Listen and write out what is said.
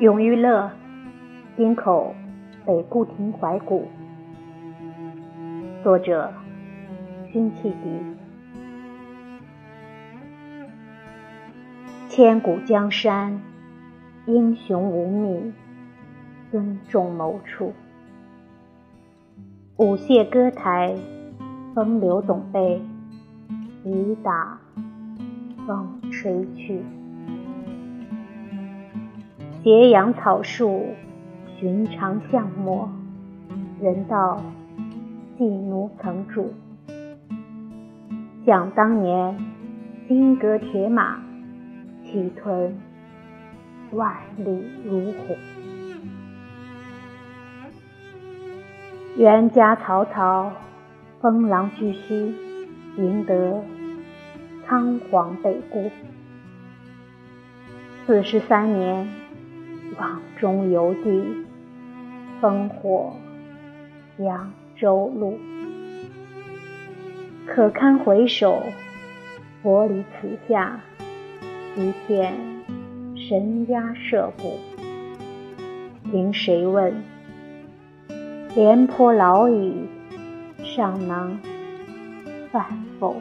永遇乐京口北固亭怀古作者辛弃疾。千古江山，英雄无觅，尊重谋处。舞榭歌台，风流总被雨打风吹去。斜阳草树，寻常巷陌，人道寄奴曾住。想当年，金戈铁马，气吞万里如虎。元家曹操，封狼居胥，赢得仓皇北顾。四十三年。望中犹记，烽火扬州路。可堪回首，佛离此下，一片神鸦社鼓。凭谁问？廉颇老矣，尚能饭否？